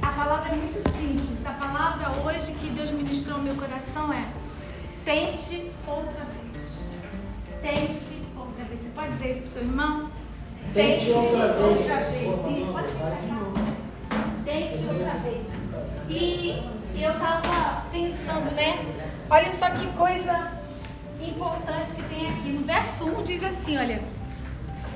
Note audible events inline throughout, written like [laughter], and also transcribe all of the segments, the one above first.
A palavra é muito simples. A palavra hoje que Deus ministrou no meu coração é tente outra vez. Tente outra vez. Você pode dizer isso para o seu irmão? Tente, tente outra, outra vez. vez. Isso, pode Tente outra vez. E eu estava pensando, né? Olha só que coisa importante que tem aqui. No verso 1 diz assim, olha.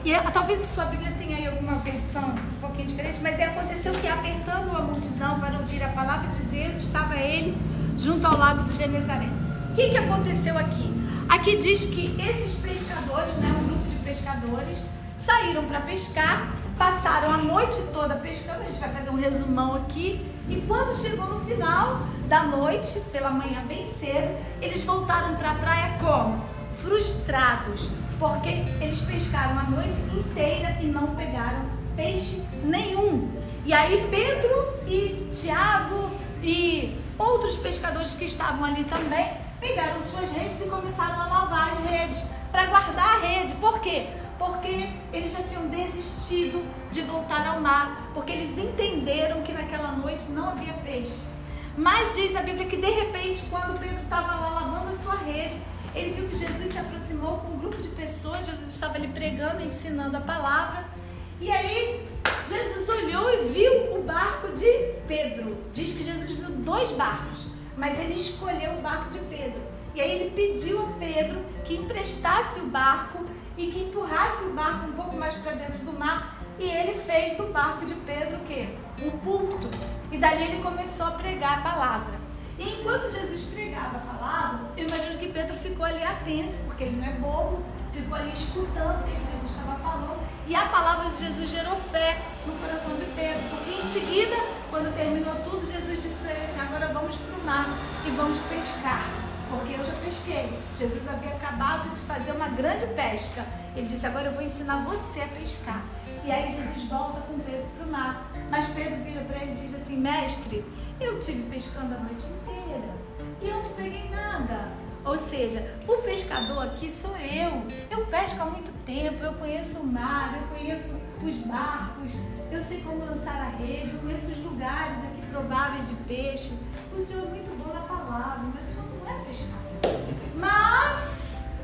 E é, talvez sua Bíblia tenha aí alguma versão um pouquinho diferente, mas é, aconteceu que apertando a multidão para ouvir a palavra de Deus, estava ele junto ao lago de Genezaré. O que, que aconteceu aqui? Aqui diz que esses pescadores, né, um grupo de pescadores, saíram para pescar, passaram a noite toda pescando, a gente vai fazer um resumão aqui, e quando chegou no final da noite, pela manhã bem cedo, eles voltaram para a praia como? Frustrados, porque eles pescaram a noite inteira e não pegaram peixe nenhum. E aí Pedro e Tiago e outros pescadores que estavam ali também pegaram suas redes e começaram a lavar as redes para guardar a rede. Por quê? Porque eles já tinham desistido de voltar ao mar, porque eles entenderam que naquela noite não havia peixe. Mas diz a Bíblia que de repente, quando Pedro estava lá lavando a sua rede, ele viu que Jesus se aproximou com um grupo de pessoas, Jesus estava ali pregando, ensinando a palavra. E aí Jesus olhou e viu o barco de Pedro. Diz que Jesus viu dois barcos, mas ele escolheu o barco de Pedro. E aí ele pediu a Pedro que emprestasse o barco e que empurrasse o barco um pouco mais para dentro do mar. E ele fez do barco de Pedro o quê? Um púlpito. E dali ele começou a pregar a palavra. E enquanto Jesus pregava a palavra, eu imagino que Pedro ficou ali atento, porque ele não é bobo, ficou ali escutando o que Jesus estava falando. E a palavra de Jesus gerou fé no coração de Pedro, porque em seguida, quando terminou tudo, Jesus disse para ele assim: agora vamos para o mar e vamos pescar porque eu já pesquei. Jesus havia acabado de fazer uma grande pesca. Ele disse: Agora eu vou ensinar você a pescar. E aí Jesus volta com Pedro para o mar. Mas Pedro vira para ele e diz assim: Mestre, eu tive pescando a noite inteira e eu não peguei nada. Ou seja, o pescador aqui sou eu. Eu pesco há muito tempo, eu conheço o mar, eu conheço os barcos, eu sei como lançar a rede, eu conheço os lugares aqui prováveis de peixe. O Senhor é muito bom na palavra, mas o Senhor não é pescador. Mas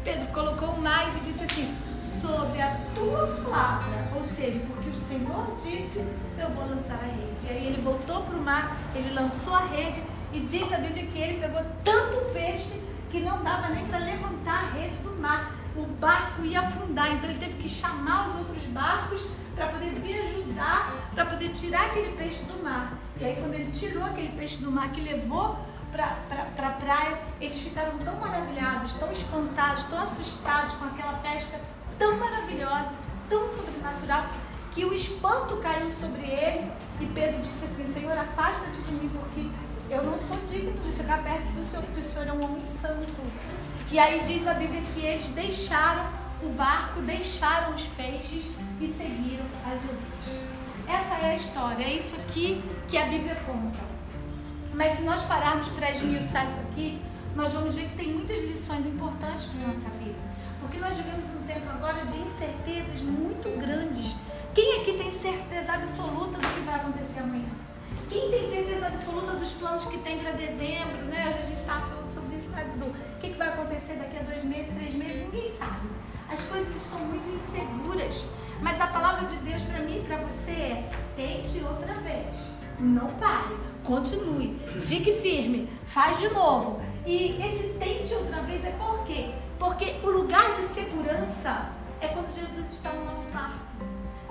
Pedro colocou mais e disse assim: sobre a tua palavra, ou seja, porque o Senhor disse, eu vou lançar a rede. E aí ele voltou para o mar, ele lançou a rede e diz a Bíblia que ele pegou tanto peixe que não dava nem para levantar a rede do mar. O barco ia afundar, então ele teve que chamar os outros barcos para poder vir ajudar, para poder tirar aquele peixe do mar. E aí quando ele tirou aquele peixe do mar que levou para pra, pra praia, eles ficaram tão maravilhados, tão espantados, tão assustados com aquela pesca tão maravilhosa, tão sobrenatural, que o espanto caiu sobre ele e Pedro disse assim: Senhor, afasta-te de mim, porque eu não sou digno de ficar perto do Senhor, porque o Senhor é um homem santo. E aí diz a Bíblia que eles deixaram o barco, deixaram os peixes e seguiram a Jesus. Essa é a história, é isso aqui que a Bíblia conta. Mas se nós pararmos para esmiuçar isso aqui, nós vamos ver que tem muitas lições importantes para a nossa vida. Porque nós vivemos um tempo agora de incertezas muito grandes. Quem aqui tem certeza absoluta do que vai acontecer amanhã? Quem tem certeza absoluta dos planos que tem para dezembro, né? Hoje a gente estava falando sobre isso, né, Dudu? O que, que vai acontecer daqui a dois meses, três meses? Ninguém sabe. As coisas estão muito inseguras. Mas a palavra de Deus para mim e para você é: tente outra vez. Não pare. Continue. Fique firme. Faz de novo. E esse tente outra vez é por quê? Porque o lugar de segurança é quando Jesus está no nosso barco.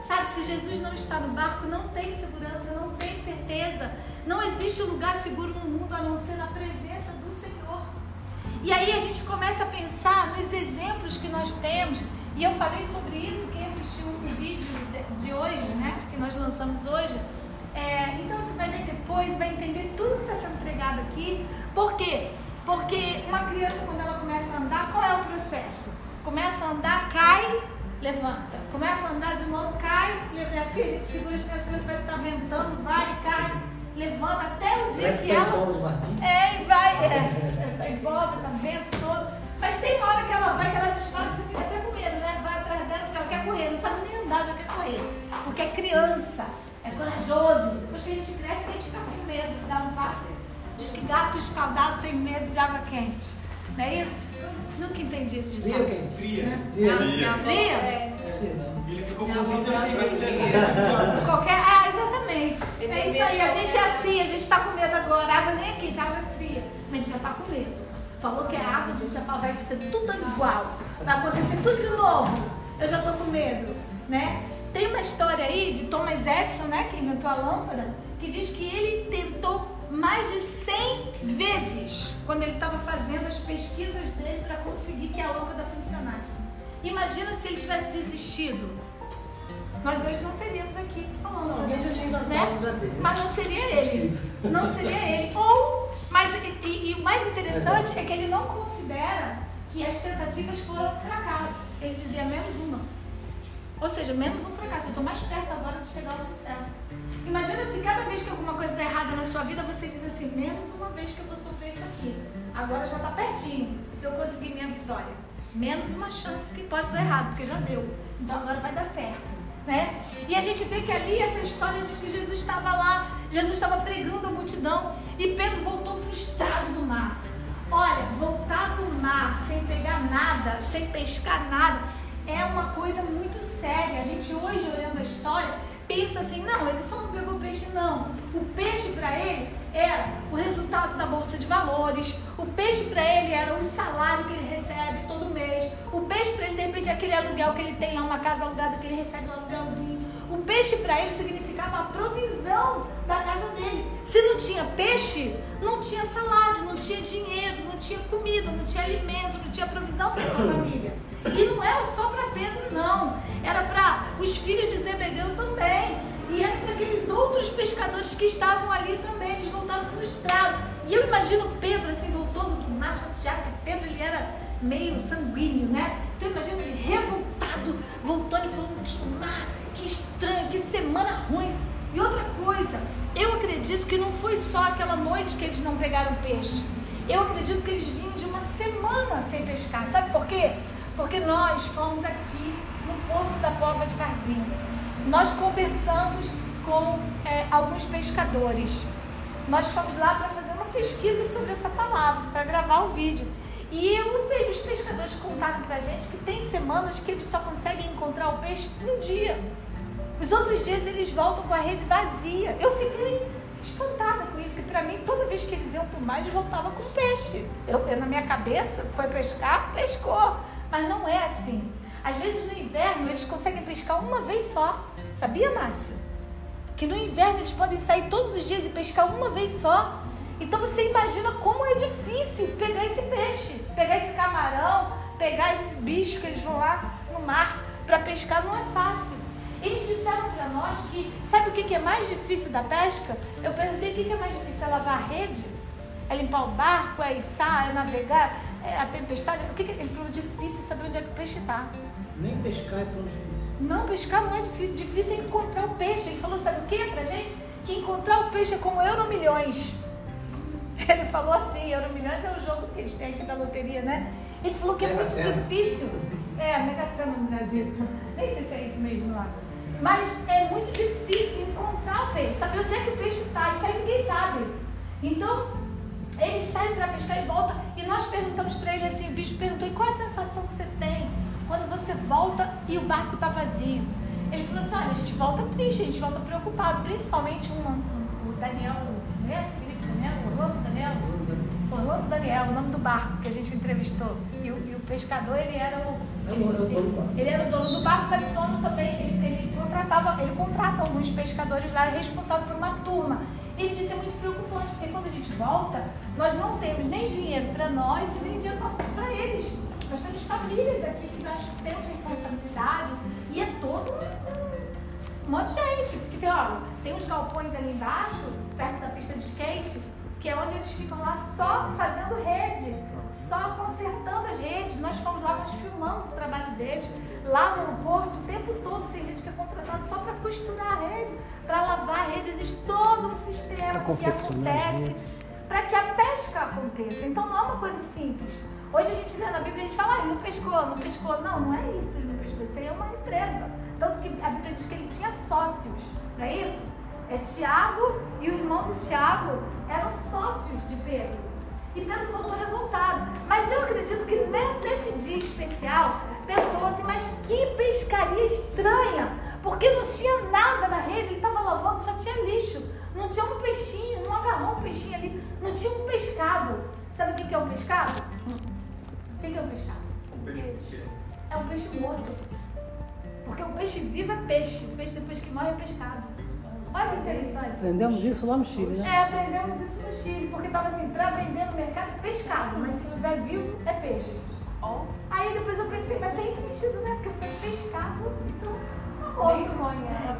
Sabe, se Jesus não está no barco, não tem segurança, não tem certeza. Não existe um lugar seguro no mundo a não ser na presença do Senhor. E aí a gente começa a pensar nos exemplos que nós temos. E eu falei sobre isso, quem assistiu o vídeo de hoje, né? Que nós lançamos hoje. É, então você vai ver depois, vai entender tudo que está sendo pregado aqui. Por quê? Porque uma criança, quando ela começa a andar, qual é o processo? Começa a andar, cai, levanta. Começa a andar de novo, cai, levanta. Assim a gente segura as crianças, parece que está ventando, vai, cai, levanta, até o dia parece que, que ela. É, e vai, é, essa envolve, essa vento todo. Mas tem uma hora que ela vai, que ela dispara, que você fica até com medo, né? Vai atrás dela, porque ela quer correr, não sabe nem andar, já quer correr. criança, é corajoso. Depois que a gente cresce, a gente fica com medo de dar um passo. Diz que gato escaldado tem medo de água quente. Não é isso? Nunca entendi esse Fria ou quente? Fria. Fria. Fria? Fria? Fria, não. Ele ficou cozido, ele tem medo de De qualquer. Ah, exatamente. É isso aí, de a gente é assim, a gente tá com medo agora. A água nem é quente, a água é fria. Mas a gente já tá com medo. Falou que é água, a gente já fala, vai ser tudo igual. Vai acontecer tudo de novo. Eu já tô com medo, né? Tem uma história aí de Thomas Edison, né, que inventou a lâmpada, que diz que ele tentou mais de 100 vezes quando ele estava fazendo as pesquisas dele para conseguir que a lâmpada funcionasse. Imagina se ele tivesse desistido. Nós hoje não teríamos aqui falando. Não, alguém já tinha inventado né? ter. Mas não seria ele. Possível. Não seria ele. Ou, mas e, e- e o mais interessante é que ele não considera que as tentativas foram fracasso. Ele dizia menos uma. Ou seja, menos um fracasso. Eu estou mais perto agora de chegar ao sucesso. Imagina se cada vez que alguma coisa der errada na sua vida, você diz assim, menos uma vez que eu vou sofrer isso aqui. Agora já está pertinho. Eu consegui minha vitória. Menos uma chance que pode dar errado, porque já deu. Então agora vai dar certo. Né? E a gente vê que ali essa história diz que Jesus estava lá, Jesus estava pregando a multidão e Pedro voltou frustrado do mar. Olha, voltar do mar sem pegar nada, sem pescar nada, é uma coisa muito séria. A gente hoje, olhando a história, pensa assim, não, ele só não pegou peixe, não. O peixe para ele era o resultado da bolsa de valores. O peixe para ele era o salário que ele recebe todo mês. O peixe para ele, de repente, aquele aluguel que ele tem lá, uma casa alugada que ele recebe um aluguelzinho. O peixe para ele significava a provisão da casa dele. Se não tinha peixe, não tinha salário, não tinha dinheiro, não tinha comida, não tinha alimento, não tinha provisão para sua família. E não era só para Pedro, não. Era para os filhos de Zebedeu também. E era para aqueles outros pescadores que estavam ali também. Eles voltaram frustrados. E eu imagino Pedro assim, voltando do mar chateado, porque Pedro ele era meio sanguíneo, né? Então eu imagino ele revoltado, voltando e falando, que mar, que estranho, que semana ruim. E outra coisa, eu acredito que não foi só aquela noite que eles não pegaram peixe. Eu acredito que eles vinham de uma semana sem pescar. Sabe por quê? Porque nós fomos aqui no Porto da Pova de Varzinho. Nós conversamos com é, alguns pescadores. Nós fomos lá para fazer uma pesquisa sobre essa palavra, para gravar o vídeo. E eu- os pescadores contaram pra gente que tem semanas que eles só conseguem encontrar o peixe um dia. Os outros dias eles voltam com a rede vazia. Eu fiquei espantada com isso. E pra mim, toda vez que eles iam pro mar, eles voltavam com peixe. Eu, na minha cabeça, foi pescar, pescou. Mas não é assim. Às vezes no inverno eles conseguem pescar uma vez só. Sabia, Márcio? Que no inverno eles podem sair todos os dias e pescar uma vez só. Então você imagina como é difícil pegar esse peixe, pegar esse camarão, pegar esse bicho que eles vão lá no mar para pescar não é fácil. Eles disseram para nós que sabe o que é mais difícil da pesca? Eu perguntei o que é mais difícil, é lavar a rede? É limpar o barco, é içar, é navegar, é a tempestade? O que que... Ele falou difícil saber onde é que o peixe está. Nem pescar é tão difícil. Não, pescar não é difícil. Difícil é encontrar o peixe. Ele falou, sabe o que pra gente? Que encontrar o peixe é como euro milhões. [laughs] Ele falou assim, euro milhões é o jogo que eles têm aqui da loteria, né? Ele falou que é Mega muito difícil. É, Mega Sena no Brasil. Nem sei se é isso mesmo lá. Mas é muito difícil encontrar o peixe, saber onde é que o peixe está. Isso aí ninguém sabe. Então, eles saem para pescar e voltam. E nós perguntamos para ele assim: o bicho perguntou, e qual é a sensação que você tem quando você volta e o barco está vazio? Ele falou assim: olha, a gente volta triste, a gente volta preocupado, principalmente um, um- o Daniel, né? Felipe Daniel, Orlando Daniel. Orlando Daniel, o nome do barco que a gente entrevistou. E o, e o pescador, ele era o. É do barco. Ele era o dono do barco, mas o dono também, ele, ele contratava, ele contrata alguns pescadores lá, é responsável por uma turma. Ele disse é muito preocupante, porque quando a gente volta, nós não temos nem dinheiro para nós e nem dinheiro para eles. Nós temos famílias aqui que nós temos responsabilidade e é todo um, um monte de gente. Porque tem, olha, tem uns galpões ali embaixo, perto da pista de skate, que é onde eles ficam lá só fazendo rede, só fomos lá, nós filmamos o trabalho deles. Lá no aeroporto, o tempo todo tem gente que é contratada só para costurar a rede, para lavar a rede. Existe todo um sistema que acontece para que a pesca aconteça. Então não é uma coisa simples. Hoje a gente lê na Bíblia e a gente fala, ah, ele não pescou, não pescou. Não, não é isso, ele não pescou. Isso aí é uma empresa. Tanto que a Bíblia diz que ele tinha sócios, não é isso? É Tiago e o irmão de Tiago eram sócios de Pedro. E Pedro voltou revoltado. Mas eu acredito que nesse dia especial, Pedro falou assim: Mas que pescaria estranha! Porque não tinha nada na rede, ele estava lavando, só tinha lixo. Não tinha um peixinho, não agarrou um peixinho ali, não tinha um pescado. Sabe o que é um pescado? O que é um pescado? Um peixe. É um peixe morto. Porque o peixe vivo é peixe, o peixe depois que morre é pescado. Olha que interessante. Aprendemos isso lá no Chile, né? É, aprendemos isso no Chile, porque estava assim, para vender no mercado é pescado, mas se tiver vivo é peixe. Aí depois eu pensei, mas tem sentido, né? Porque foi pescado, então tá bom.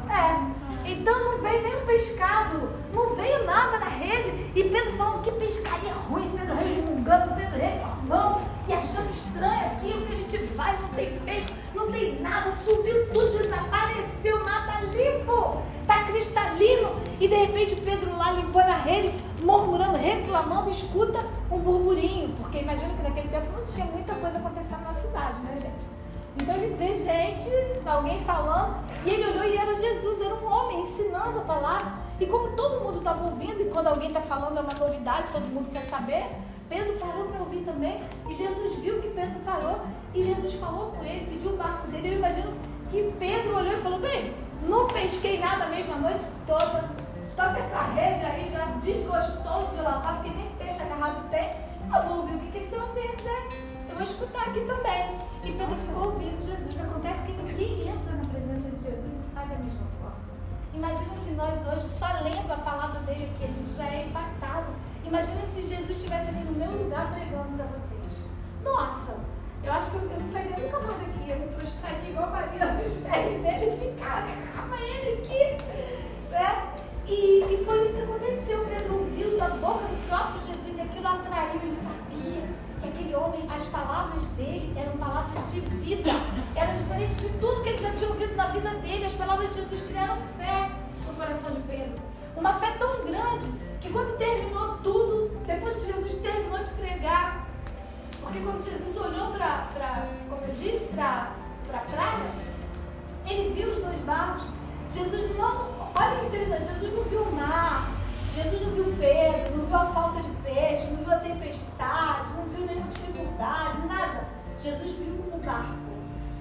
É. Então não veio nem um pescado, não veio nada na rede. E Pedro falando que pescaria ruim, Pedro resmungando, Pedro reclamando e achando estranho aquilo que a gente vai, não tem peixe, não tem nada, subiu tudo, desapareceu, nada limpo tá cristalino. E de repente Pedro lá limpando a rede, murmurando, reclamando, escuta um burburinho. Porque imagina que naquele tempo não tinha muita coisa acontecendo na cidade, né, gente? Então ele vê gente, alguém falando, e ele olhou e era Jesus, era um homem ensinando a palavra. E como todo mundo estava ouvindo, e quando alguém está falando é uma novidade, todo mundo quer saber, Pedro parou para ouvir também. E Jesus viu que Pedro parou, e Jesus falou com ele, pediu o barco dele. Eu imagino que Pedro olhou e falou: Bem, não pesquei nada mesmo a noite toda. Toca essa rede aí já desgostoso de lavar, porque nem peixe agarrado tem. Eu vou ouvir o que esse homem tem a dizer. Eu vou escutar aqui também. E Pedro ficou ouvindo Jesus. Acontece que ninguém entra na presença de Jesus e sai da mesma forma. Imagina se nós hoje, só lendo a palavra dele aqui, a gente já é impactado. Imagina se Jesus estivesse aqui no meu lugar pregando para vocês. Nossa! Eu acho que eu, eu não sairia nunca mais daqui. Eu me prostrar aqui igual a Maria nos pés dele e ficar, agarrava ele aqui. Né? E, e foi isso que aconteceu. Pedro ouviu da boca do próprio Jesus e aquilo atraiu. Ele sabia que aquele homem, as palavras dele eram palavras de vida. Era diferente de tudo que ele já tinha ouvido na vida dele. As palavras de Jesus criaram fé no coração de Pedro. Uma fé tão grande que quando terminou tudo, depois que Jesus terminou de pregar, porque quando Jesus olhou para, como eu disse, para a praia, ele viu os dois barcos. Jesus não, olha que interessante, Jesus não viu o mar, Jesus não viu Pedro, não viu a falta de peixe, não viu a tempestade, não viu nenhuma dificuldade, nada. Jesus viu o barco.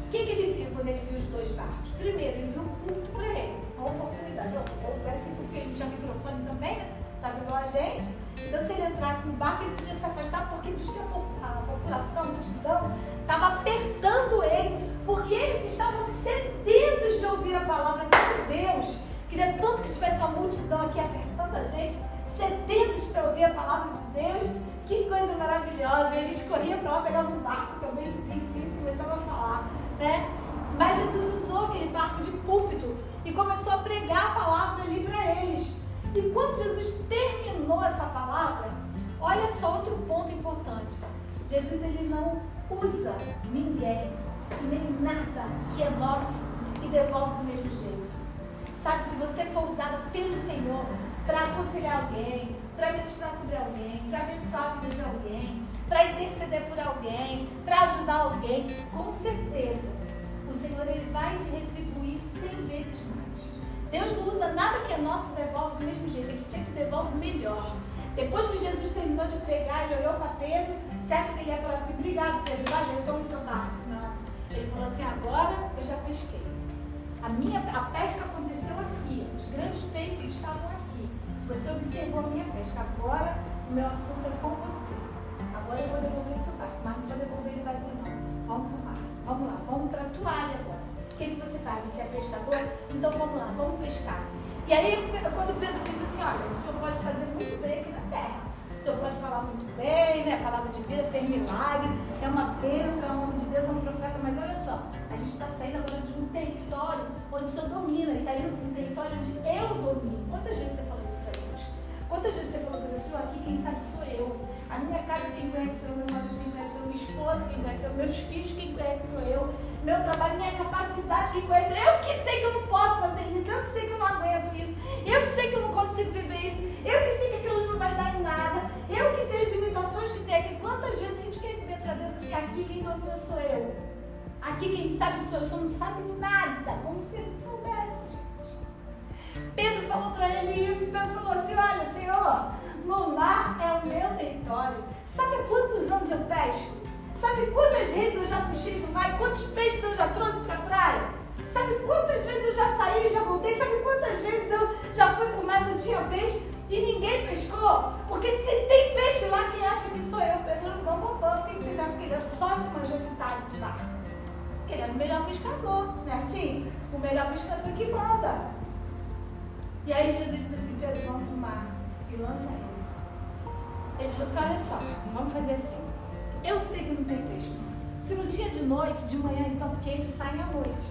O que, que ele viu quando ele viu os dois barcos? Primeiro, ele viu um culto para ele, uma oportunidade. Eu vou usar porque ele tinha microfone também, né? Estava igual a gente. Então, se ele entrasse no barco, ele podia se afastar, porque diz que a população, a multidão, estava apertando ele, porque eles estavam sedentos de ouvir a palavra de Deus. Queria tanto que tivesse uma multidão aqui apertando a gente, sedentos para ouvir a palavra de Deus. Que coisa maravilhosa! E a gente corria para lá, pegava um barco também, subia em cima começava a falar, né? Mas Jesus usou aquele barco de púlpito e começou a pregar a palavra ali para eles. E quando Jesus terminou essa palavra, olha só outro ponto importante. Jesus ele não usa ninguém nem nada que é nosso e devolve do mesmo jeito. Sabe, se você for usado pelo Senhor para aconselhar alguém, para ministrar sobre alguém, para abençoar a vida de alguém, para interceder por alguém, para ajudar alguém, com certeza o Senhor ele vai te. Deus não usa nada que é nosso e devolve do mesmo jeito, ele sempre devolve melhor. Depois que Jesus terminou de pregar, ele olhou para Pedro. Você acha que ele ia falar assim: Obrigado, Pedro, valeu, toma o seu barco? Não. Ele falou assim: Agora eu já pesquei. A minha a pesca aconteceu aqui. Os grandes peixes estavam aqui. Você observou a minha pesca. Agora o meu assunto é com você. Agora eu vou devolver o seu barco, mas não vou devolver ele vazio, não. Vamos para o mar. Vamos lá, vamos para a toalha agora. O que, que você faz? Você é pescador? Então vamos lá, vamos pescar. E aí, quando Pedro diz assim: Olha, o senhor pode fazer muito bem aqui na terra. O senhor pode falar muito bem, né? Palavra de vida, fez milagre, é uma bênção, é um homem de Deus, é um profeta, mas olha só, a gente está saindo agora de um território onde o senhor domina, e está indo para um território onde eu domino. Quantas vezes você falou isso para Deus? Quantas vezes você falou para Deus, senhor, aqui quem sabe sou eu. A minha casa, quem conhece sou eu, meu marido, quem conhece sou eu, minha esposa, quem conhece sou eu, meus filhos, quem conhece sou eu meu trabalho, minha capacidade que conhece. Eu que sei que eu não posso fazer isso, eu que sei que eu não aguento isso, eu que sei que eu não consigo viver isso, eu que sei que aquilo não vai dar em nada. quantas vezes a gente quer dizer para Deus assim, aqui quem domina sou eu. Aqui quem sabe sou eu, só não sabe nada, como se ele soubesse, gente. Pedro falou para ele isso, Pedro falou assim, olha, Senhor, no mar é o meu território. Sabe quantos anos eu pesco? Sabe quantas redes eu já puxei do mar? Quantos peixes eu já trouxe para a praia? Sabe quantas vezes eu já saí e já voltei? Sabe quantas vezes eu já fui para o mar e não tinha peixe? E ninguém pescou? Porque se tem peixe lá, quem acha que sou eu? Pedro, bom, bom, bom. Por que vocês acham que ele era o sócio majoritário do mar? Porque ele era o melhor pescador, não é assim? O melhor pescador que manda. E aí Jesus disse assim, Pedro, vamos para o mar e lança ele. Ele falou assim, olha só, vamos fazer assim. Eu sei que não tem peixe. Se não tinha de noite, de manhã então, porque eles saem à noite.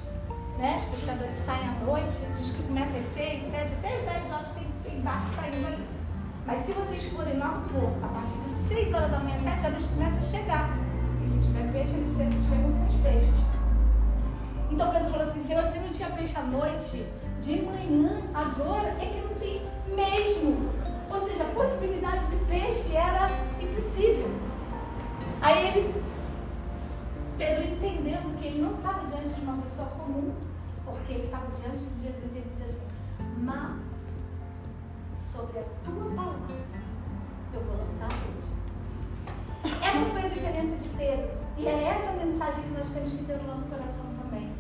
Né? Os pescadores saem à noite, diz que começa às 6, 7, até às 10 horas tem, tem barco saindo ali. Mas se vocês forem lá no porto, a partir de 6 horas da manhã, 7 horas, eles começam a chegar. E se tiver peixe, eles chegam com os peixes. Então Pedro falou assim, se não tinha peixe à noite, de manhã, agora é que não tem mesmo. Ou seja, a possibilidade de peixe era impossível. Aí ele, Pedro entendendo que ele não estava diante de uma pessoa comum, porque ele estava diante de Jesus e ele diz assim, mas sobre a tua palavra eu vou lançar a rede. Essa foi a diferença de Pedro. E é essa mensagem que nós temos que ter no nosso coração também.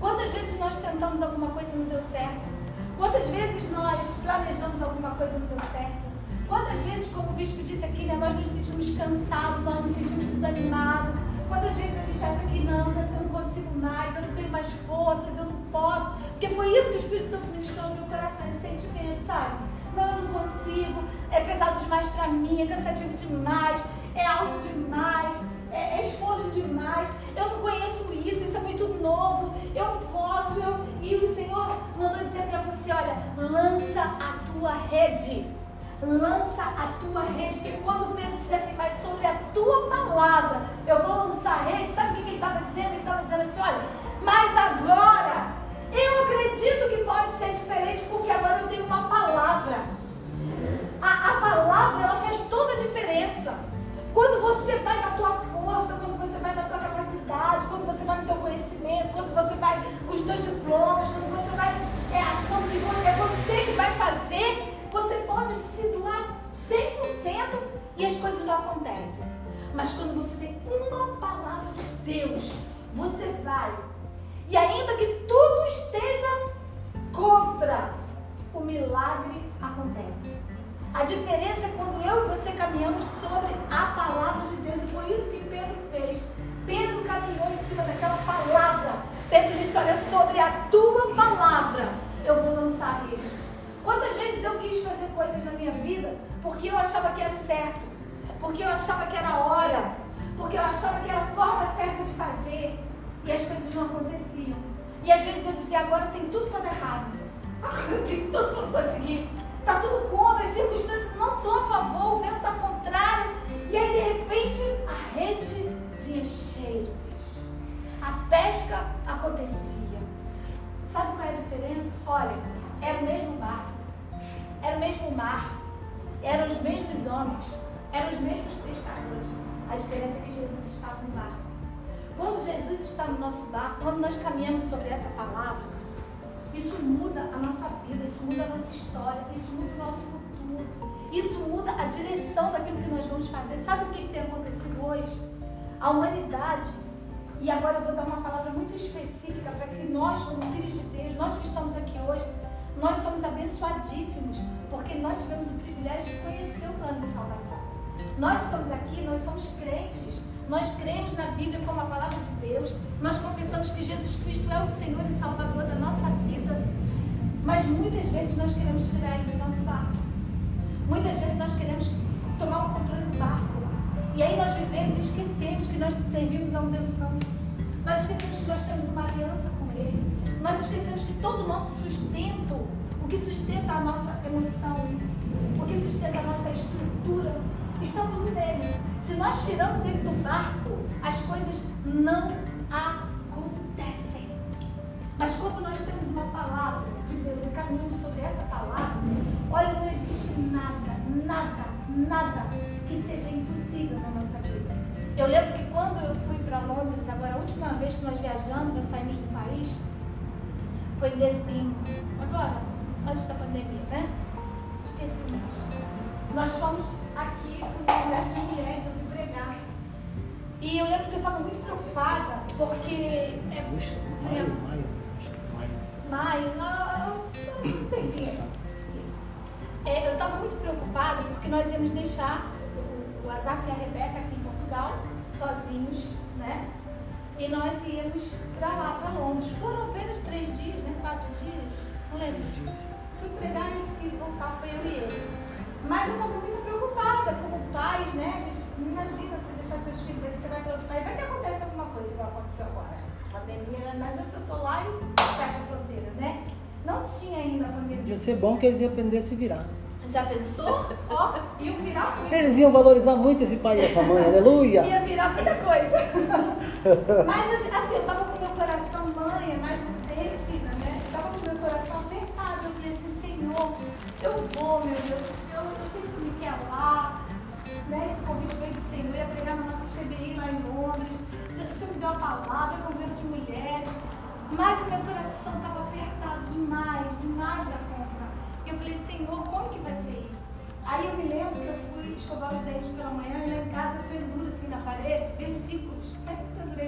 Quantas vezes nós tentamos alguma coisa e não deu certo? Quantas vezes nós planejamos alguma coisa e não deu certo? Quantas vezes, como o bispo disse aqui, né, nós nos sentimos cansados, nós nos sentimos desanimados. Quantas vezes a gente acha que não, eu não consigo mais, eu não tenho mais forças, eu não posso. Porque foi isso que o Espírito Santo ministrou no meu coração, esse sentimento, sabe? Não, eu não consigo, é pesado demais para mim, é cansativo demais, é alto demais, é, é esforço demais, eu não conheço isso, isso é muito novo, eu posso, eu. E o Senhor mandou dizer para você, olha, lança a tua rede lança a tua rede, porque quando Pedro disse assim, mas sobre a tua palavra eu vou lançar a rede, sabe o que ele estava dizendo? Ele estava dizendo assim, olha, mas agora eu acredito que pode ser diferente, porque agora eu tenho uma palavra. A, a palavra, ela faz toda a diferença. Quando você vai na tua força, quando você vai na tua capacidade, quando você vai no teu conhecimento, quando você vai com os teus diplomas, quando você vai é, achando que é você que vai fazer, você pode se doar 100% e as coisas não acontecem. Mas quando você tem uma palavra de Deus, você vai. E ainda que tudo esteja achava que era hora, porque eu achava que era a forma certa de fazer e as coisas não aconteciam. E às vezes eu dizia, agora tem tudo para dar errado, agora tem tudo para não conseguir, está tudo contra, as circunstâncias não estão a favor, o vento está contrário. E aí de repente a rede vinha cheia de peixe. A pesca acontecia. Sabe qual é a diferença? Olha, é o mesmo barco era o mesmo mar, eram os mesmos homens, eram os mesmos pescadores. A diferença é que Jesus estava no barco. Quando Jesus está no nosso barco, quando nós caminhamos sobre essa palavra, isso muda a nossa vida, isso muda a nossa história, isso muda o nosso futuro, isso muda a direção daquilo que nós vamos fazer. Sabe o que tem acontecido hoje? A humanidade, e agora eu vou dar uma palavra muito específica para que nós, como filhos de Deus, nós que estamos aqui hoje, nós somos abençoadíssimos, porque nós tivemos o privilégio de conhecer o plano de salvação. Nós estamos aqui, nós somos crentes, nós cremos na Bíblia como a palavra de Deus, nós confessamos que Jesus Cristo é o Senhor e Salvador da nossa vida, mas muitas vezes nós queremos tirar ele do nosso barco. Muitas vezes nós queremos tomar o controle do barco. E aí nós vivemos e esquecemos que nós servimos a um Deus Santo. Nós esquecemos que nós temos uma aliança com Ele. Nós esquecemos que todo o nosso sustento, o que sustenta a nossa emoção, o que sustenta a nossa estrutura, está tudo nele. Se nós tiramos ele do barco, as coisas não acontecem. Mas quando nós temos uma palavra de Deus e caminhamos sobre essa palavra, olha, não existe nada, nada, nada que seja impossível na nossa vida. Eu lembro que quando eu fui para Londres, agora a última vez que nós viajamos, nós saímos do país, foi em dezembro, agora, antes da pandemia, né? Esqueci mais. Nós fomos aqui para o Congresso de Mulheres, eu fui pregar. E eu lembro que eu estava muito preocupada, porque. É, Agosto, maio, maio, acho que maio. maio, não, não tem. É, eu estava muito preocupada porque nós íamos deixar o, o Azaf e a Rebeca aqui em Portugal, sozinhos, né? E nós íamos para lá, para Londres. Foram apenas três dias, né? Quatro dias, não lembro. Três dias. Fui pregar e, e voltar, foi eu e ele. Mas eu estava muito preocupada, como pais, né? A gente imagina você deixar seus filhos aqui, você vai para outro país, vai que acontece alguma coisa igual aconteceu agora. Pandemia, imagina se eu estou lá e fecha a fronteira, né? Não tinha ainda a pandemia. Ia ser bom que eles iam aprender a se virar. Já pensou? Ó, ia virar muito. Eles iam valorizar muito esse pai e essa mãe, aleluia! Ia virar muita coisa. [laughs] Mas assim, eu tava com meu coração, mãe, é mais derretida, né? Eu tava com meu coração apertado. Eu falei assim, Senhor, eu vou, meu Deus, o palavra, congresso de mulheres. Mas o meu coração estava apertado demais, demais da conta. E eu falei, Senhor, como que vai ser isso? Aí eu me lembro que eu fui escovar os dentes pela manhã e lá em casa eu penduro assim na parede, versículos. Sempre pendurei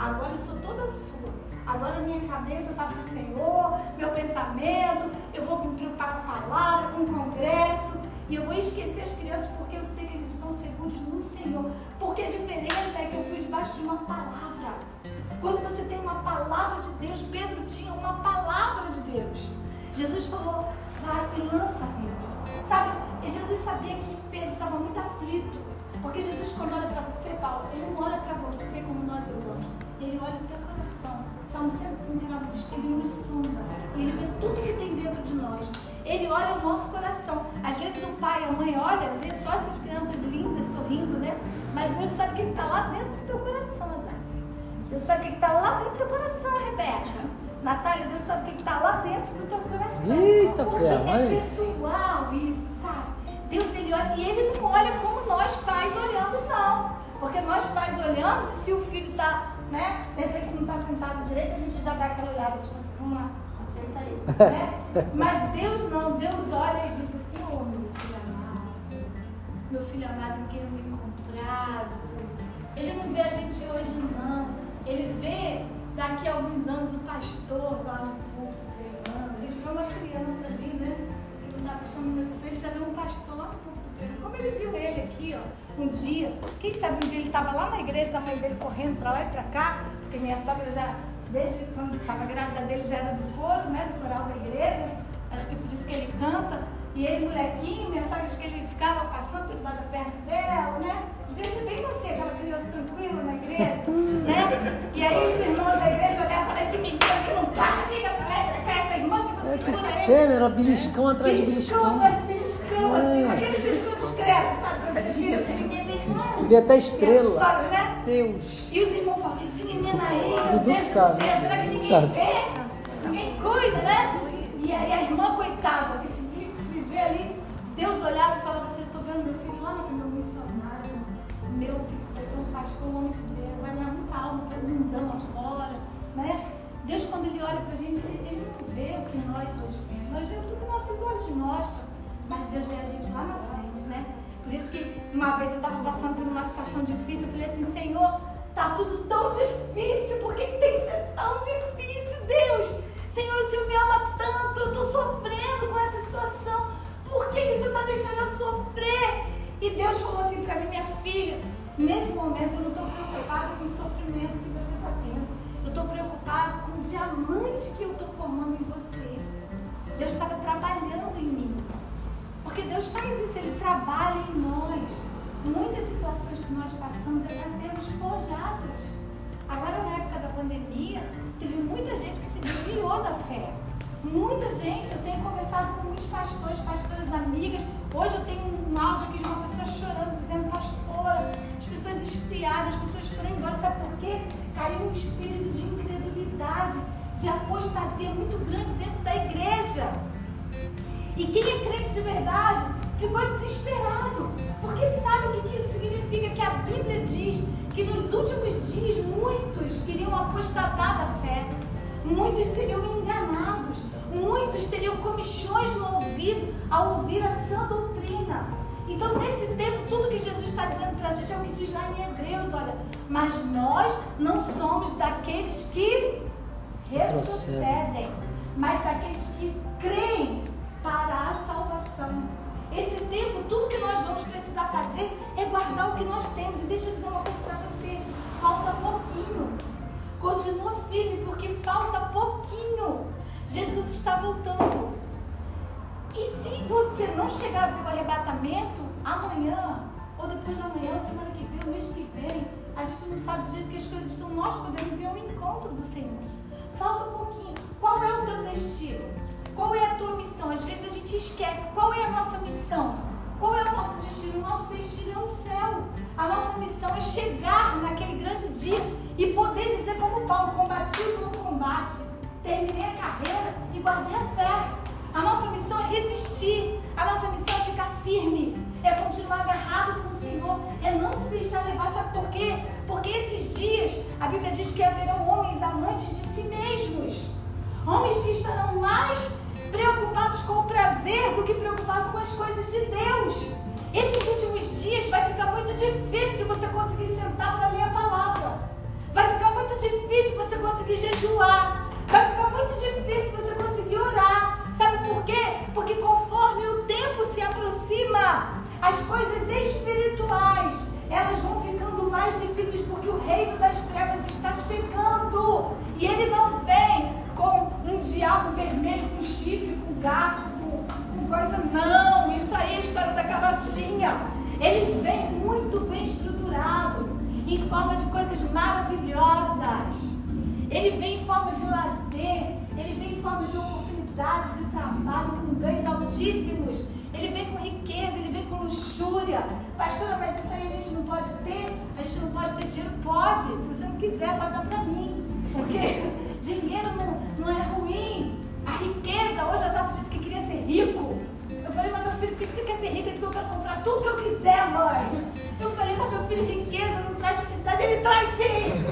Agora eu sou toda sua. Agora minha cabeça está para o Senhor, meu pensamento, eu vou me preocupar com a palavra, com o congresso, e eu vou esquecer as crianças porque eu sei que eles estão seguros no Senhor. Porque a diferença é que eu fui debaixo de uma palavra. Quando você tem uma palavra de Deus, Pedro tinha uma palavra de Deus. Jesus falou, vai e lança a rede. Sabe, e Jesus sabia que Pedro estava muito aflito. Porque Jesus, quando olha para você, Paulo, ele não olha para você como nós olhamos. Ele olha o teu coração. Salmo 139 diz que ele nos sonda. Ele vê tudo que tem dentro de nós. Ele olha o nosso coração. Às vezes o pai, a mãe olha, vê só essas crianças lindas, sorrindo, né? Mas Deus sabe o que está lá dentro do teu coração, Azaf. Deus sabe o que está lá dentro do teu coração, Rebeca. Natália, Deus sabe o que está lá dentro do teu coração. Eita, Porque olha é pessoal isso, sabe? Deus, ele olha, e ele não olha como nós pais olhamos, não. Porque nós pais olhamos e se o filho está, né, de repente não está sentado direito, a gente já dá aquela olhada, tipo assim, vamos lá, ajeita aí, [laughs] né? Mas Deus não, Deus olha e diz assim, ô meu filho amado, meu filho amado em quem eu me comprazo. Ele não vê a gente hoje, não. Ele vê daqui a alguns anos o pastor lá no púlpito pregando. A gente vê uma criança ali, né? Que não está prestando atenção, ele já vê um pastor lá no pregando. Como ele viu ele aqui, ó, um dia. Quem sabe um dia ele estava lá na igreja da mãe dele correndo para lá e para cá, porque minha sogra já, desde quando estava grávida dele, já era do coro, né? Do coral da igreja. Acho que por isso que ele canta. E ele, molequinho, minha sogra diz que ele ficava passando por debaixo da perna dela, né? Devia ser bem você, aquela criança tranquila na igreja, né? E aí os irmãos da igreja olhavam e falavam, esse menino que não para, fica pra lá e pra cá, essa irmã que É você que segura ele. sêmen, era beliscão atrás de Beliscão, beliscão. de beliscão, assim, É. aquele beliscão secreto, sabe? Quando você vê, você assim, ninguém vê claro. Vê até estrela. Sabe, né? Deus. E os irmãos falam, esse menino aí, Dudu Deus sabe. Será que ninguém sabe. vê? Ninguém cuida, né? E aí a irmã, coitada, que viver ali, Deus olhava e falava assim, eu tô vendo meu filho lá no meu missionário, meu filho vai ser um pastor longe dele, vai ganhar muita alma pra mundão afora, né? Deus, quando Ele olha pra gente, Ele não vê o que nós hoje vemos. Nós vemos o que nossos olhos mostram, mas Deus vê a gente lá na frente, né? Por isso que uma vez eu estava passando por uma situação difícil, eu falei assim, Senhor, tá tudo tão difícil, por que tem que ser tão difícil, Deus? Senhor, o Senhor me ama tanto, eu estou sofrendo com essa situação, por que, que o Senhor está deixando eu sofrer? E Deus falou assim para mim, minha filha, nesse momento eu não estou preocupada com o sofrimento que você está tendo, eu estou preocupada com o diamante que eu estou formando em você. Deus estava trabalhando em mim. Porque Deus faz isso, Ele trabalha em nós. Muitas situações que nós passamos é para sermos forjados. Agora, na época da pandemia, teve muita gente que se desviou da fé. Muita gente, eu tenho conversado com muitos pastores, pastoras amigas. Hoje eu tenho um áudio aqui de uma pessoa chorando, dizendo, pastora, as pessoas esfriaram, as pessoas foram embora. Sabe por quê? Caiu um espírito de incredulidade, de apostasia muito grande dentro da igreja. E quem é crente de verdade ficou desesperado, porque sabe o que isso significa? Que a Bíblia diz que nos últimos dias muitos iriam apostatar da fé, muitos seriam enganados, muitos teriam comichões no ouvido ao ouvir a sã doutrina. Então, nesse tempo, tudo que Jesus está dizendo para a gente é o que diz lá em Hebreus: olha, mas nós não somos daqueles que retrocedem, mas daqueles que creem para a salvação. Esse tempo, tudo que nós vamos precisar fazer é guardar o que nós temos. E deixa eu dizer uma coisa para você: falta pouquinho. Continua firme, porque falta pouquinho. Jesus está voltando. E se você não chegar a ver o arrebatamento, amanhã, ou depois da manhã, semana que vem, mês que vem, a gente não sabe do jeito que as coisas estão, nós podemos ir ao encontro do Senhor. Falta pouquinho. Qual é o teu destino? Qual é a tua missão? Às vezes a gente esquece qual é a nossa missão. Qual é o nosso destino? O nosso destino é o céu. A nossa missão é chegar naquele grande dia e poder dizer como Paulo, combati o bom combate, terminei a carreira e guardei a fé. A nossa missão é resistir. A nossa missão é ficar firme. É continuar agarrado com o Senhor. É não se deixar levar. Sabe por quê? Porque esses dias, a Bíblia diz que haverão homens amantes de si mesmos. Homens que estarão mais preocupados com o prazer do que preocupados com as coisas de Deus. Esses últimos dias vai ficar muito difícil você conseguir sentar para ler a palavra. Vai ficar muito difícil você conseguir jejuar. Vai ficar muito difícil você conseguir orar. Sabe por quê? Porque conforme o tempo se aproxima, as coisas espirituais, elas vão ficando mais difíceis porque o reino das trevas está chegando. E ele não vem um diabo vermelho, com chifre, com garfo, com, coisa. Não, isso aí é a história da carochinha. Ele vem muito bem estruturado, em forma de coisas maravilhosas. Ele vem em forma de lazer, ele vem em forma de oportunidades de trabalho com ganhos altíssimos. Ele vem com riqueza, ele vem com luxúria. Pastora, mas isso aí a gente não pode ter? A gente não pode ter dinheiro? Pode. Se você não quiser, pode dar para mim. Porque dinheiro não, não é ruim. A riqueza, hoje a Zaf disse que queria ser rico. Eu falei, mas meu filho, por que você quer ser rico? Ele falou, eu quero comprar tudo que eu quiser, mãe. Eu falei, mas meu filho, riqueza não traz felicidade. Ele traz sim.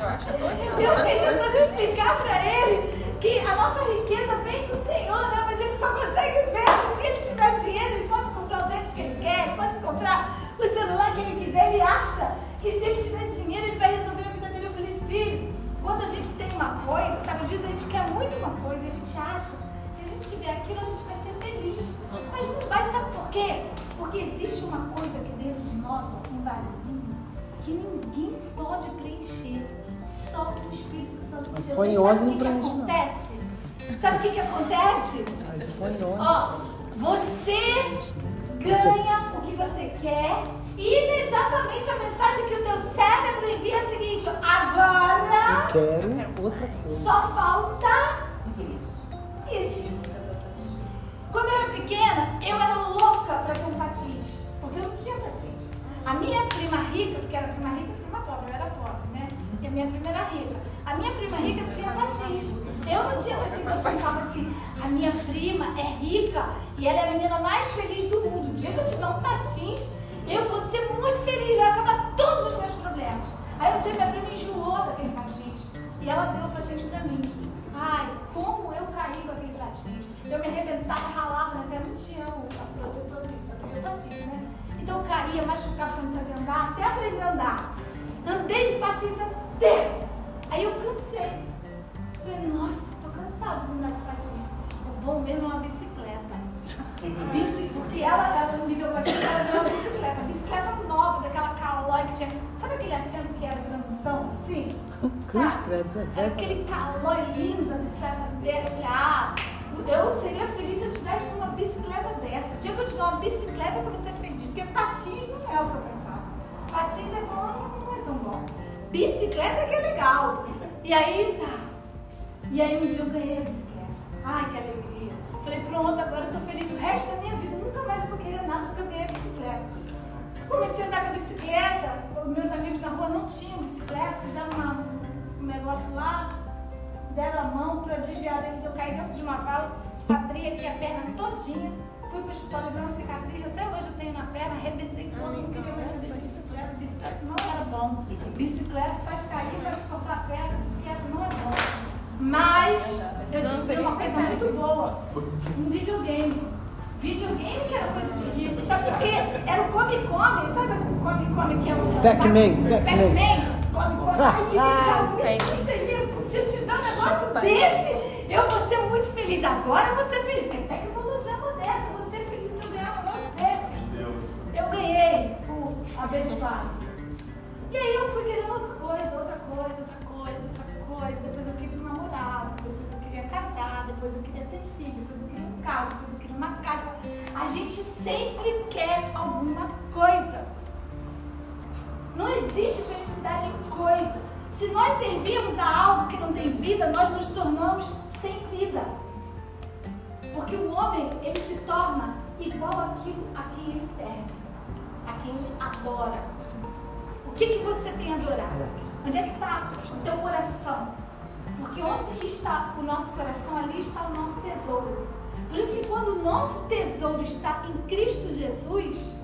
Eu acho que Eu fiquei tentando explicar para ele que a nossa riqueza vem do Senhor, né? Mas ele só consegue ver se ele tiver dinheiro, ele pode comprar o dente que ele quer, ele pode comprar o celular que ele quiser. Ele acha que se ele tiver dinheiro, ele vai resolver a vida dele. Eu falei, filho, quando a gente tem uma coisa, sabe, às vezes a gente quer muito uma coisa e a gente acha, se a gente tiver aquilo, a gente vai ser feliz. Mas não vai, sabe por quê? Porque existe uma coisa aqui dentro de nós, um vazio, que ninguém pode preencher. Só o Espírito Santo de Deus. iPhone 11 sabe não o que, que preenche, não. acontece? Sabe o que, que acontece? iPhone 11. Ó, você ganha o que você quer e imediatamente a mensagem que o teu cérebro envia é a seguinte: agora Quero outra coisa. só falta isso. Quando eu era pequena, eu era louca para ter um patins, porque eu não tinha patins. A minha prima rica, porque era prima rica e prima pobre, eu era pobre, né? E a minha prima era rica. A minha prima rica tinha patins. Eu não tinha patins, eu pensava assim, a minha prima é rica e ela é a menina mais feliz do mundo. O dia que eu tiver um patins, eu vou ser muito feliz, vai acabar todos os meus problemas. Aí um dia minha prima enjoou daquele patins e ela deu o patins pra mim. Ai, como eu caí com aquele patins. Eu me arrebentava, ralava na terra, não tinha o protetor só tinha patins, né? Então eu caía, machucava, não sabia andar, até aprender a andar. Andei de patins até. Aí eu cansei. Falei, nossa, tô cansada de andar de patins. O bom mesmo é uma bicicleta. Bici, porque ela, ela me deu patins, ela deu uma bicicleta. Bicicleta nova, daquela calói que tinha. Sabe aquele assento que era grandão assim? Sabe? você Era aquele calor lindo, a bicicleta dele. Eu falei, ah, eu seria feliz se eu tivesse uma bicicleta dessa. Dia que eu tiver uma bicicleta, eu vou ser feliz. Porque patins não é o que eu pensava. Patins é bom, não é tão bom. Bicicleta que é legal. E aí, tá. E aí um dia eu ganhei a bicicleta. Para desviar deles. Eu caí dentro de uma vala, abri aqui a perna todinha. Fui pro hospital levei uma cicatriz, até hoje eu tenho na perna, arrebentei todo, não queria mais saber de bicicleta. Bicicleta não era bom. Bicicleta faz cair, faz cortar a perna, bicicleta não é bom. Mas eu descobri uma coisa muito boa. Um videogame. Videogame que era coisa de rico. Sabe por quê? Era o Come Come. Sabe o Come Come que é o. Pac-Man, Pac-Man. Pac-Man. Come Come. Aí, [laughs] se eu tiver um negócio desse, eu vou ser muito feliz. Agora eu vou ser feliz. Porque tecnologia moderna, eu vou ser feliz se eu ganhar um negócio desse. Eu ganhei o abençoado. E aí eu fui querendo outra coisa, outra coisa, outra coisa, outra coisa. Depois eu queria um namorado, depois eu queria casar, depois eu queria ter filho, depois eu queria um carro, depois eu queria uma casa. A gente sempre quer alguma coisa. Não existe felicidade em coisa. Se nós servimos a algo que não tem vida, nós nos tornamos sem vida. Porque o homem, ele se torna igual àquilo a quem ele serve, a quem ele adora. O que, que você tem adorado? Onde é que está o teu coração? Porque onde está o nosso coração, ali está o nosso tesouro. Por isso que quando o nosso tesouro está em Cristo Jesus,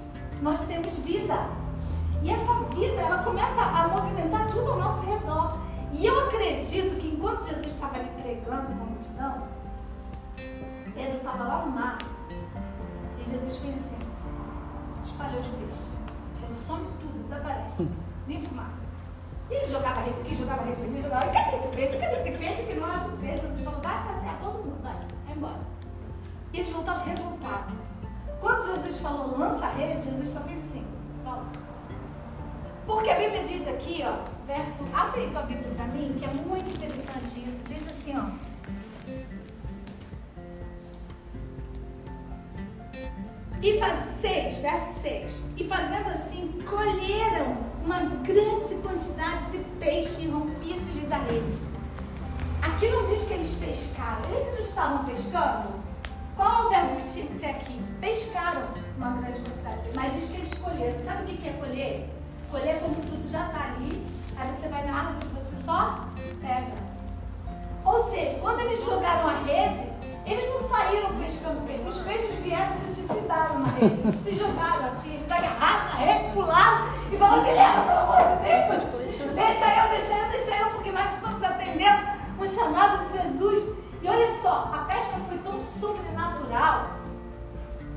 nós temos vida. E essa vida, ela começa a movimentar tudo ao nosso redor. E eu acredito que enquanto Jesus estava ali pregando com a multidão, Pedro estava lá no mar. E Jesus fez assim, espalhou os peixes. Ele some tudo, desaparece. [laughs] Limpa o mar. E ele jogava rede aqui, jogava rede aqui, jogava. Cadê esse peixe? Cadê esse peixe? Que não acha o peixe. Jesus falou, vai passear todo mundo, vai, vai embora. E eles voltaram revoltados. Quando Jesus falou, lança a rede, Jesus só fez assim, fala. Porque a Bíblia diz aqui, ó, verso, abre tua Bíblia para mim, que é muito interessante isso. Diz assim, ó. E faz seis, verso 6. E fazendo assim, colheram uma grande quantidade de peixe e rompia-se-lhes a rede. Aqui não diz que eles pescaram. Eles não estavam pescando? Qual é o verbo que tinha que ser aqui? Pescaram uma grande quantidade. Mas diz que eles colheram. Sabe o que é colher? Colher é quando o fruto já está ali. Aí você vai na árvore e você só pega. Ou seja, quando eles jogaram a rede, eles não saíram pescando peixe. Os peixes vieram e se suicidaram na rede. Eles se jogaram assim, eles agarraram na rede, pularam e falaram, Guilherme, pelo amor de Deus, deixa eu, deixa eu, deixa eu, porque nós estamos atendendo um chamado de Jesus. E olha só, a pesca foi tão sobrenatural.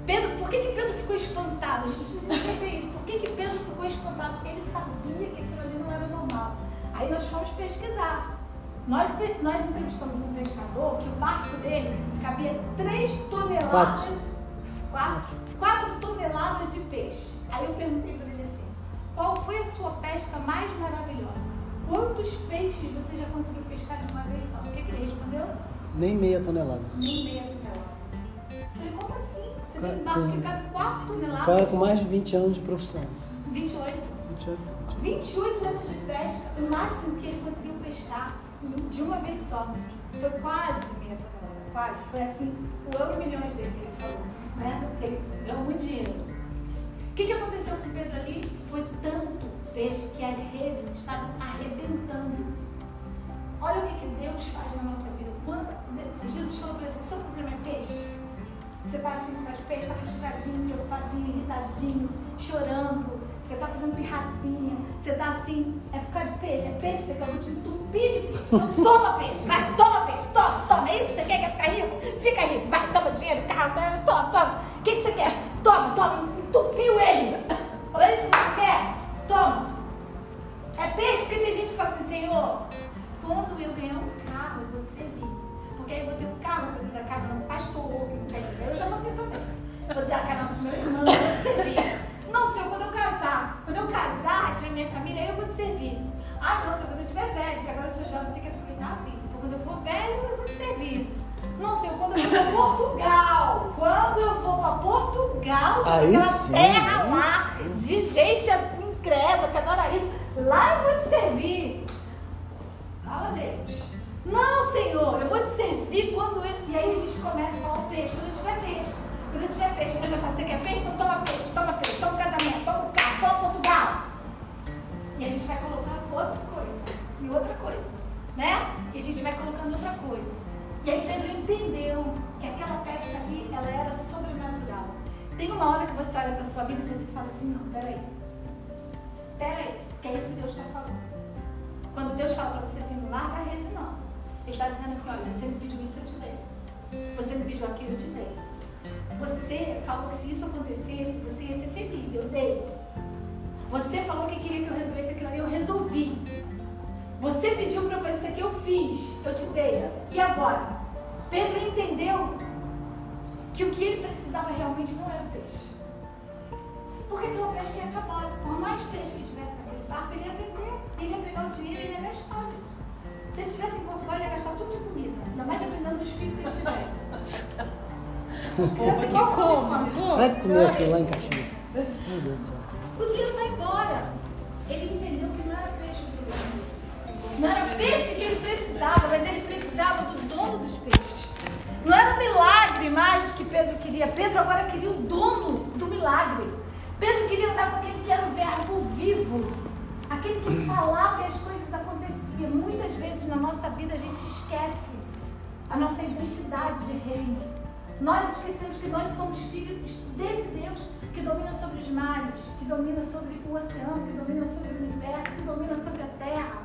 Pedro, por que, que Pedro ficou espantado? A gente precisa entender isso. Por que, que Pedro ficou espantado? Porque ele sabia que aquilo ali não era normal. Aí nós fomos pesquisar. Nós, nós entrevistamos um pescador que o barco dele cabia 3 toneladas. Quatro. 4 toneladas de peixe. Aí eu perguntei para ele assim: qual foi a sua pesca mais maravilhosa? Quantos peixes você já conseguiu pescar de uma vez só? O que, que ele respondeu? Nem meia tonelada. Nem meia tonelada. Falei, como assim? Você tem um Qual- barco que cabe 4 toneladas? É com mais de 20 anos de profissão? 28. 28. 28 anos de pesca, o máximo que ele conseguiu pescar de uma vez só. Foi quase meia tonelada, quase. Foi assim, o euro milhões dele que ele falou, né? Porque ele ganhou muito dinheiro. O que, que aconteceu com o Pedro ali? Foi tanto peixe que as redes estavam arrebentando. Olha o que, que Deus faz na nossa vida. Quando, Jesus falou para ele assim, seu problema é peixe? Você está assim com de peixe, está frustradinho, preocupadinho, irritadinho, chorando. você tá fazendo pirracinha, você tá assim, é por causa de peixe, é peixe, você quer, eu te de peixe. Então toma peixe, vai, toma peixe, toma, toma. É isso que você quer, quer ficar rico? Fica rico, vai, toma dinheiro, carro, toma, toma. O que, que você quer? Toma, toma, entupiu ele. É isso que você quer? Toma. É peixe, porque tem gente que fala assim, Senhor, quando eu ganhar um carro, Porque aí eu vou ter um carro, vou dar carona no pastor, que não tem, eu já não tenho também. Vou dar carona pro meu irmão, eu vou te servir. Não, Senhor, quando eu casar, quando eu casar, tiver minha família, aí eu vou te servir. Ah, não, Senhor, quando eu estiver velho, porque agora eu sou jovem, eu tenho que aproveitar a vida. Então, quando eu for velho, eu vou te servir. Não, Senhor, quando eu for para Portugal, quando eu for para Portugal, Aí aquela sim, terra lá, de gente incrédula, que adora isso, lá eu vou te servir. Fala, Deus. Não, Senhor, eu vou te servir quando eu. E aí a gente começa a falar peixe, quando eu tiver peixe. Quando eu tiver peixe, ele vai falar, você quer peixe? Então toma peixe, toma peixe, toma casamento, toma carro, toma Portugal. E a gente vai colocar outra coisa, e outra coisa, né? E a gente vai colocando outra coisa. E aí Pedro entendeu que aquela peste ali, ela era sobrenatural. Tem uma hora que você olha para sua vida e você fala assim, não, peraí. Peraí, que é isso que Deus está falando. Quando Deus fala para você assim, não larga a rede, não. Ele está dizendo assim, olha, você me pediu isso, eu te dei. Você me pediu aquilo, eu te dei. Você falou que se isso acontecesse, você ia ser feliz, eu dei. Você falou que queria que eu resolvesse aquilo ali, eu resolvi. Você pediu para eu fazer isso aqui, eu fiz, eu te dei. E agora? Pedro entendeu que o que ele precisava realmente não era peixe. Porque aquela peixe ia acabar. Por mais peixe que tivesse naquele barco, ele ia vender. Ele ia pegar o dinheiro ele ia gastar, gente. Se ele estivesse em Portugal, ele ia gastar tudo de comida. Ainda mais dependendo dos filhos que ele tivesse. Essas crianças como? Vai comer assim lá em Caxias. Meu Deus do céu. O dinheiro vai embora. Ele entendeu que não era peixe o problema. Não era peixe que ele precisava, mas ele precisava do dono dos peixes. Não era o milagre mais que Pedro queria. Pedro agora queria o dono do milagre. Pedro queria andar com aquele que era o verbo vivo. Aquele que falava e as coisas aconteciam. Muitas vezes na nossa vida a gente esquece a nossa identidade de reino. Nós esquecemos que nós somos filhos desse Deus que domina sobre os mares, que domina sobre o oceano, que domina sobre o universo, que domina sobre a terra.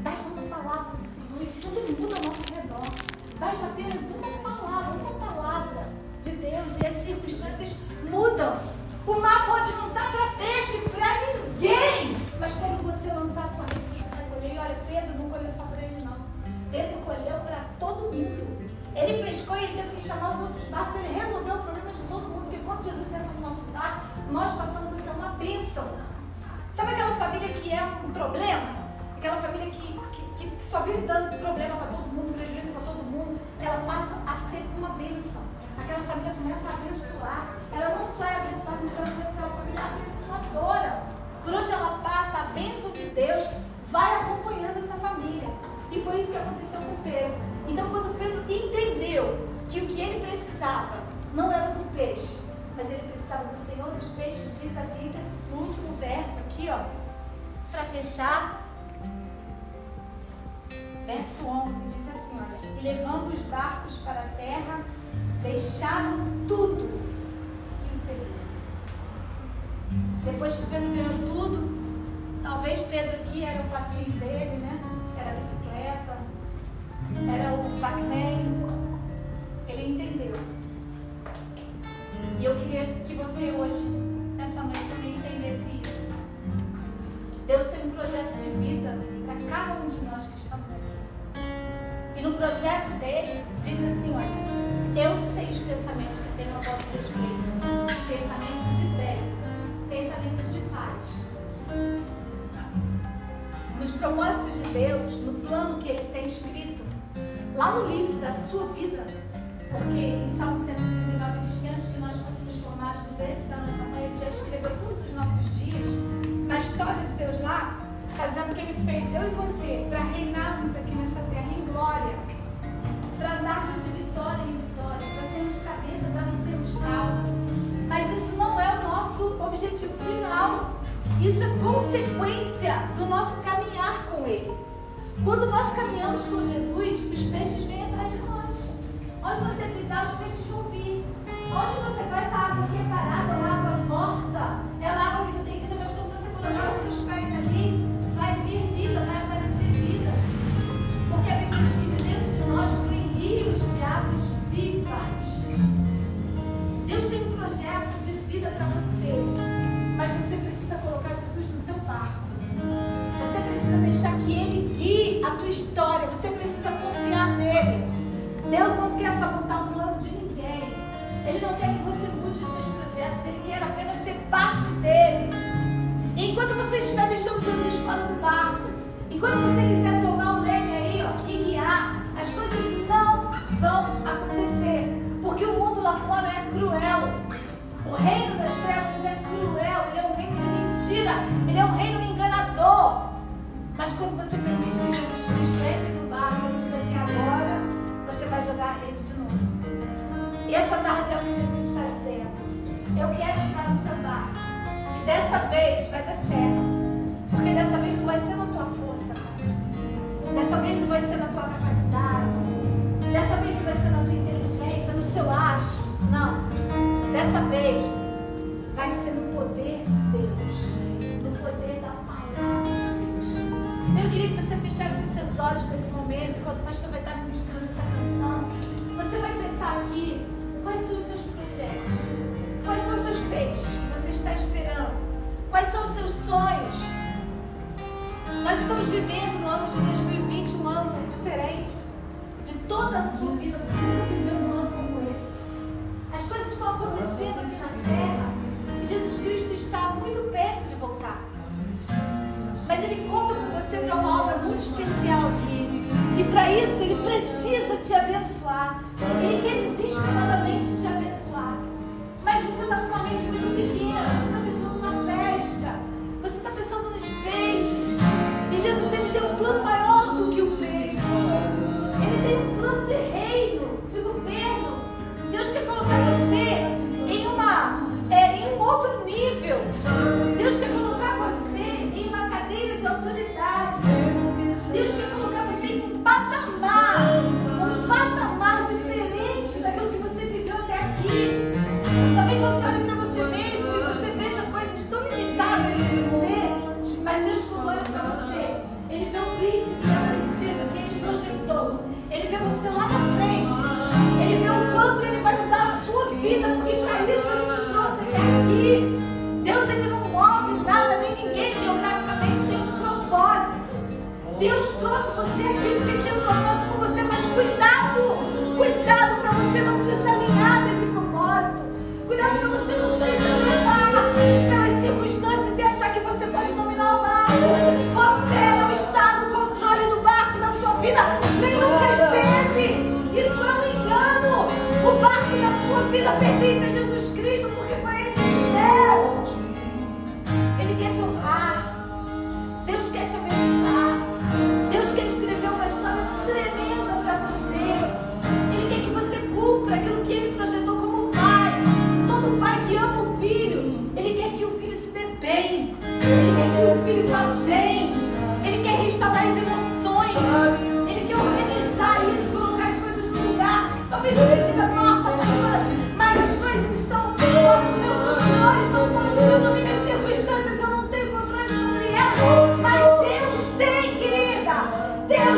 Basta uma palavra do Senhor e tudo muda ao nosso redor. Basta apenas uma palavra, uma palavra de Deus e as circunstâncias mudam. O mar pode não estar para peixe, para ninguém. Mas quando você lançar sua rede, você vai colher. E olha, Pedro não colheu só para ele, não. Pedro colheu para todo mundo. Ele pescou e ele teve que chamar os outros barcos. Ele resolveu o problema de todo mundo. Porque quando Jesus entra no nosso barco, nós passamos a ser uma bênção. Sabe aquela família que é um problema? Aquela família que, que, que só vive dando problema para todo mundo, prejuízo para todo mundo. Ela passa a ser uma bênção. Aquela família começa a abençoar. Ela não só é abençoada, mas ela começa a ser uma família abençoadora. Por onde ela passa, a bênção de Deus vai acompanhando essa família. E foi isso que aconteceu com Pedro. Então, quando Pedro entendeu que o que ele precisava não era do peixe, mas ele precisava do Senhor dos peixes, diz a Bíblia, no último verso aqui, ó, para fechar, verso 11 diz assim: olha, e levando os barcos para a terra, deixaram tudo e o. Depois que Pedro ganhou tudo, talvez Pedro aqui era o patins dele, né? Era a bicicleta, era o Pac-Man. Ele entendeu. E eu queria que você hoje, nessa noite, também entendesse isso. Deus tem um projeto de vida para cada um de nós que estamos aqui. E no projeto dele, diz assim: olha, eu sei os pensamentos que tenho a vosso respeito. Pensamentos propósitos de Deus, no plano que ele tem escrito, lá no livro da sua vida, porque em Salmo 139 diz que antes que nós fôssemos formados no ventre da nossa mãe, ele já escreveu todos os nossos dias. Na história de Deus lá, está dizendo que ele fez eu e você para reinarmos aqui Quando nós caminhamos com Jesus, os peixes vêm atrás de nós. Onde você pisar, os peixes vão vir. Onde você vai, essa água que é parada é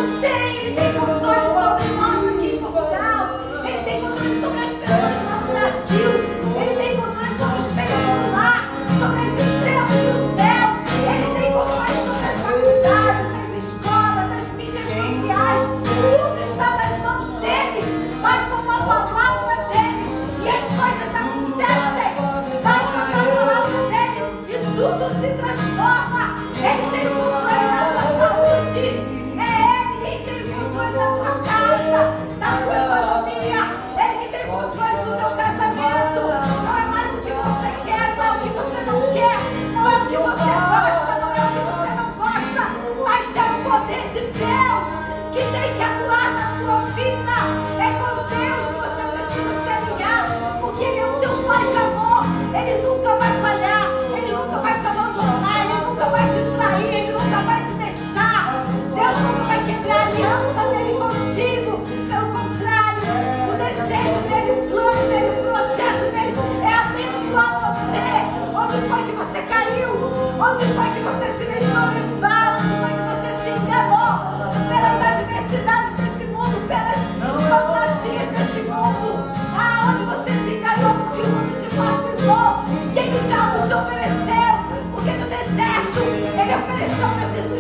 stay in the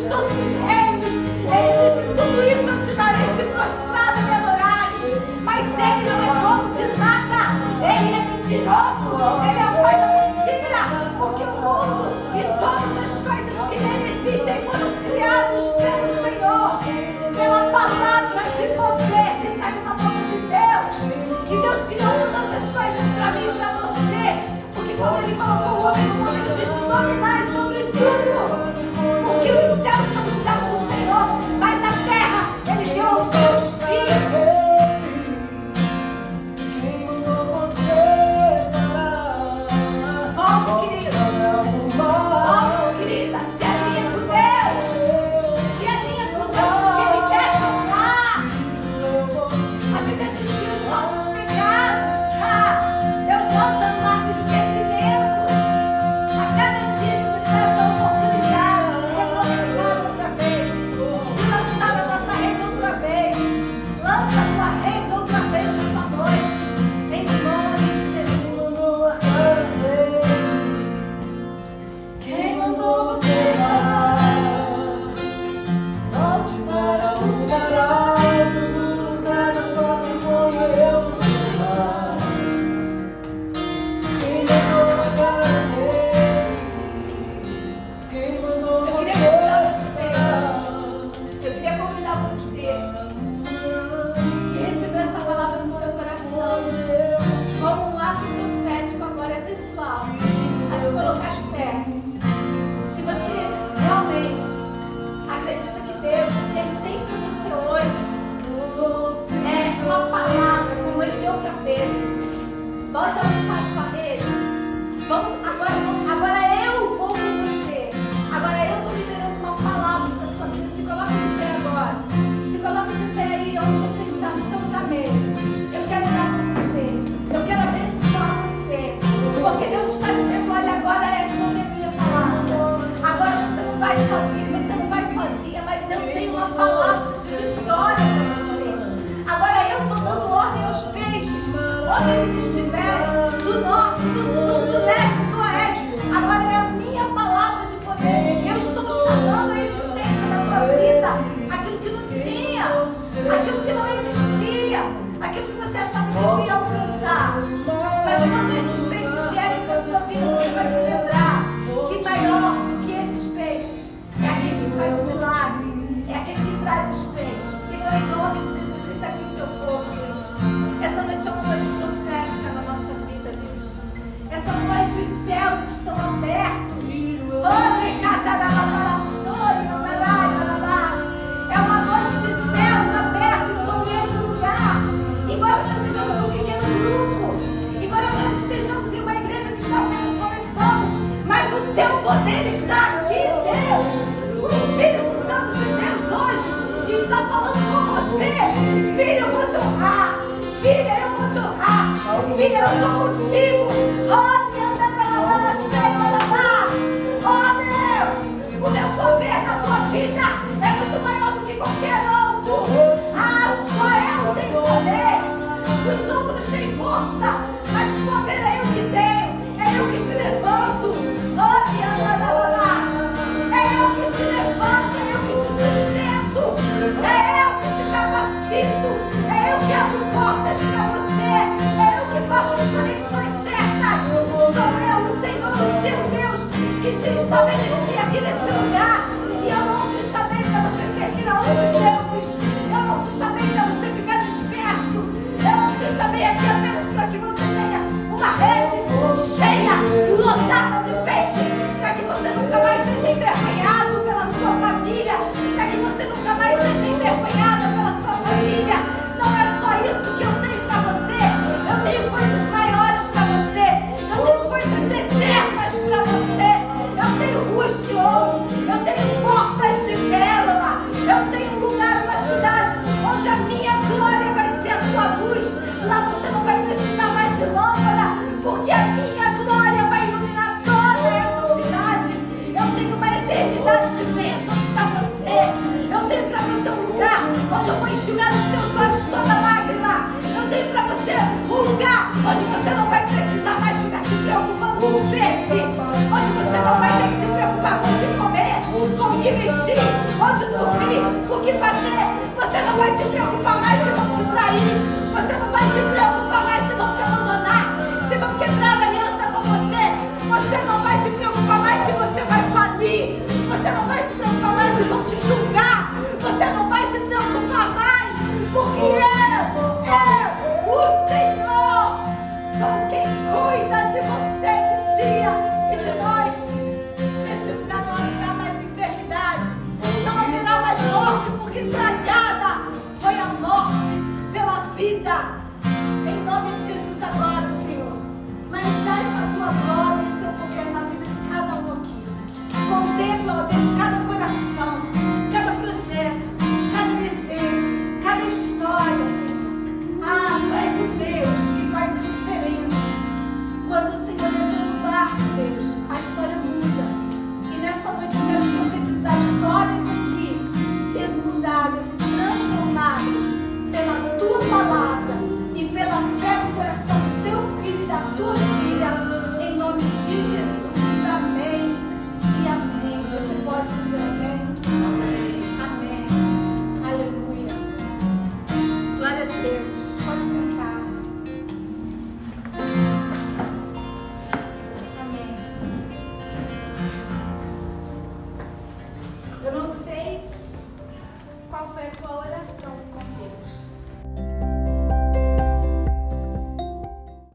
todos os reinos. Ele disse: Tudo isso eu te darei se prostrado me adorares. Mas ele não é dono de nada. Ele é mentiroso. Ele é a pai da mentira. Porque o mundo e todas as coisas que nele existem foram criados pelo Senhor. Pela palavra de poder que saiu da boca de Deus. E Deus criou todas as coisas para mim e para você. Porque quando ele colocou o homem no te chamei para você ficar disperso. Eu não te chamei aqui apenas para que você tenha uma rede cheia, lotada de peixe, para que você nunca mais seja envergonhado pela sua família, para que você nunca mais seja envergonhada pela sua família. Não é só isso que eu luz. Lá você não vai precisar mais de lâmpada, porque a minha glória vai iluminar toda essa cidade. Eu tenho uma eternidade de bênçãos para você. Eu tenho para você um lugar onde eu vou enxugar os teus olhos toda lágrima. Eu tenho para você um lugar onde você não vai precisar mais ficar se preocupando com o peixe. Onde você não vai ter que se preocupar com o que comer, com o que vestir, onde dormir, o que fazer. Você não vai se preocupar mais Você não